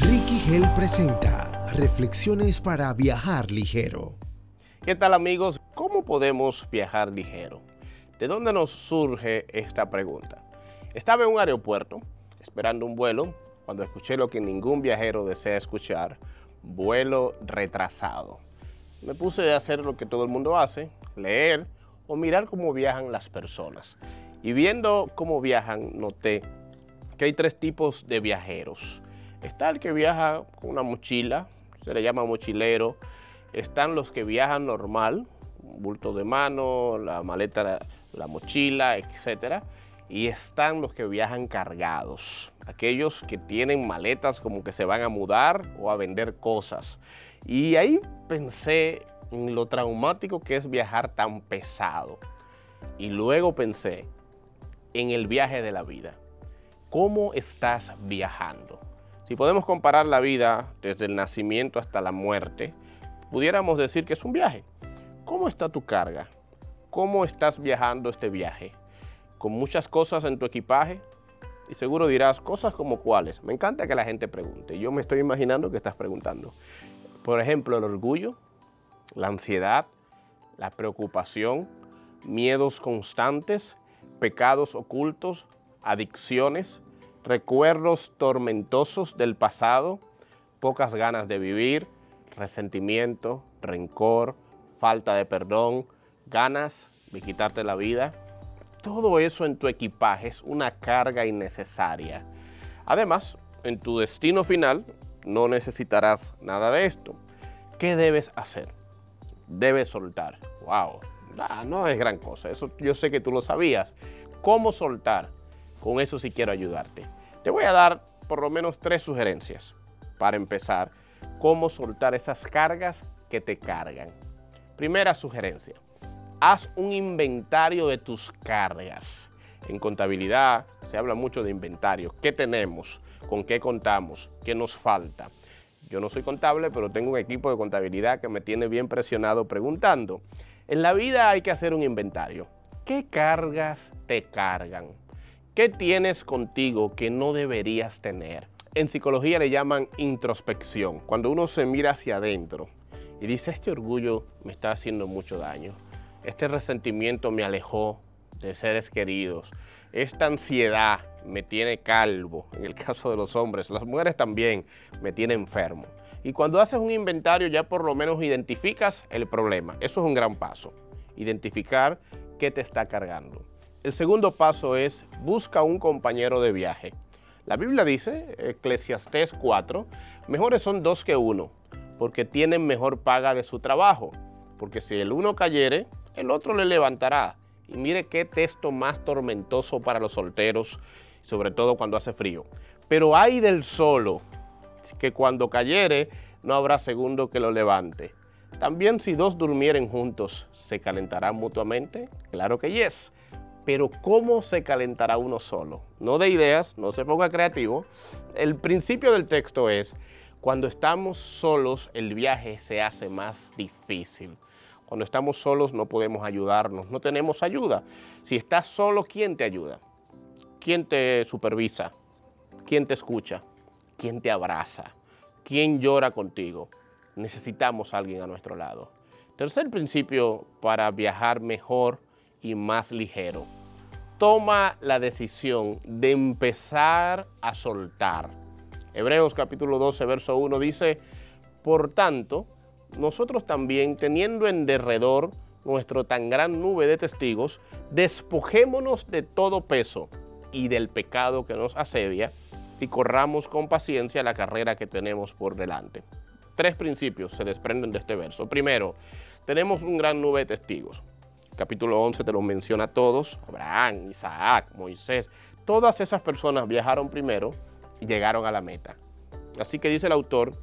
Ricky Hell presenta Reflexiones para viajar ligero. ¿Qué tal amigos? ¿Cómo podemos viajar ligero? ¿De dónde nos surge esta pregunta? Estaba en un aeropuerto esperando un vuelo cuando escuché lo que ningún viajero desea escuchar, vuelo retrasado. Me puse a hacer lo que todo el mundo hace, leer o mirar cómo viajan las personas. Y viendo cómo viajan, noté que hay tres tipos de viajeros. Está el que viaja con una mochila, se le llama mochilero. Están los que viajan normal, bulto de mano, la maleta, la mochila, etc. Y están los que viajan cargados, aquellos que tienen maletas como que se van a mudar o a vender cosas. Y ahí pensé en lo traumático que es viajar tan pesado. Y luego pensé en el viaje de la vida. ¿Cómo estás viajando? Si podemos comparar la vida desde el nacimiento hasta la muerte, pudiéramos decir que es un viaje. ¿Cómo está tu carga? ¿Cómo estás viajando este viaje? ¿Con muchas cosas en tu equipaje? Y seguro dirás, cosas como cuáles. Me encanta que la gente pregunte. Yo me estoy imaginando que estás preguntando. Por ejemplo, el orgullo, la ansiedad, la preocupación, miedos constantes, pecados ocultos, adicciones, recuerdos tormentosos del pasado, pocas ganas de vivir, resentimiento, rencor, falta de perdón, ganas de quitarte la vida. Todo eso en tu equipaje es una carga innecesaria. Además, en tu destino final no necesitarás nada de esto. ¿Qué debes hacer? Debes soltar. ¡Wow! no es gran cosa. Eso yo sé que tú lo sabías. ¿Cómo soltar? Con eso sí quiero ayudarte. Te voy a dar por lo menos tres sugerencias para empezar. Cómo soltar esas cargas que te cargan. Primera sugerencia. Haz un inventario de tus cargas. En contabilidad se habla mucho de inventario. ¿Qué tenemos? ¿Con qué contamos? ¿Qué nos falta? Yo no soy contable, pero tengo un equipo de contabilidad que me tiene bien presionado preguntando. En la vida hay que hacer un inventario. ¿Qué cargas te cargan? ¿Qué tienes contigo que no deberías tener? En psicología le llaman introspección, cuando uno se mira hacia adentro y dice, este orgullo me está haciendo mucho daño, este resentimiento me alejó de seres queridos, esta ansiedad me tiene calvo, en el caso de los hombres, las mujeres también me tiene enfermo. Y cuando haces un inventario ya por lo menos identificas el problema. Eso es un gran paso, identificar qué te está cargando. El segundo paso es busca un compañero de viaje. La Biblia dice, Eclesiastés 4, mejores son dos que uno, porque tienen mejor paga de su trabajo. Porque si el uno cayere, el otro le levantará. Y mire qué texto más tormentoso para los solteros, sobre todo cuando hace frío. Pero hay del solo, que cuando cayere no habrá segundo que lo levante. También si dos durmieren juntos, ¿se calentarán mutuamente? Claro que yes pero ¿cómo se calentará uno solo? No de ideas, no se ponga creativo. El principio del texto es, cuando estamos solos el viaje se hace más difícil. Cuando estamos solos no podemos ayudarnos, no tenemos ayuda. Si estás solo, ¿quién te ayuda? ¿Quién te supervisa? ¿Quién te escucha? ¿Quién te abraza? ¿Quién llora contigo? Necesitamos alguien a nuestro lado. Tercer principio para viajar mejor y más ligero toma la decisión de empezar a soltar. Hebreos capítulo 12, verso 1 dice, por tanto, nosotros también, teniendo en derredor nuestro tan gran nube de testigos, despojémonos de todo peso y del pecado que nos asedia y corramos con paciencia la carrera que tenemos por delante. Tres principios se desprenden de este verso. Primero, tenemos un gran nube de testigos capítulo 11 te lo menciona a todos, Abraham, Isaac, Moisés, todas esas personas viajaron primero y llegaron a la meta. Así que dice el autor,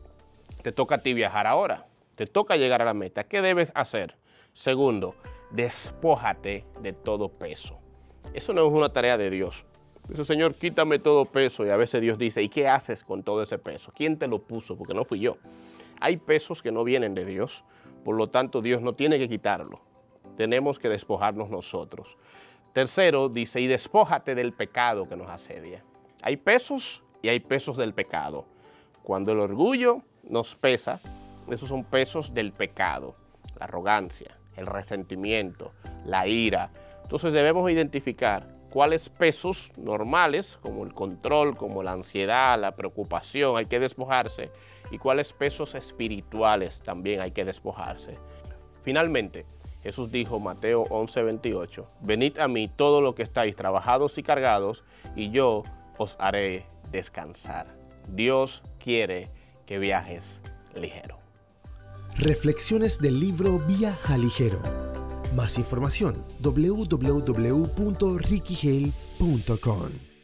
te toca a ti viajar ahora, te toca llegar a la meta. ¿Qué debes hacer? Segundo, despójate de todo peso. Eso no es una tarea de Dios. Dice, Señor, quítame todo peso. Y a veces Dios dice, ¿y qué haces con todo ese peso? ¿Quién te lo puso? Porque no fui yo. Hay pesos que no vienen de Dios. Por lo tanto, Dios no tiene que quitarlo tenemos que despojarnos nosotros. Tercero, dice, y despójate del pecado que nos asedia. Hay pesos y hay pesos del pecado. Cuando el orgullo nos pesa, esos son pesos del pecado, la arrogancia, el resentimiento, la ira. Entonces debemos identificar cuáles pesos normales, como el control, como la ansiedad, la preocupación, hay que despojarse, y cuáles pesos espirituales también hay que despojarse. Finalmente, Jesús dijo, Mateo 11:28, venid a mí todo lo que estáis trabajados y cargados, y yo os haré descansar. Dios quiere que viajes ligero. Reflexiones del libro Viaja Ligero. Más información www.rickyhale.com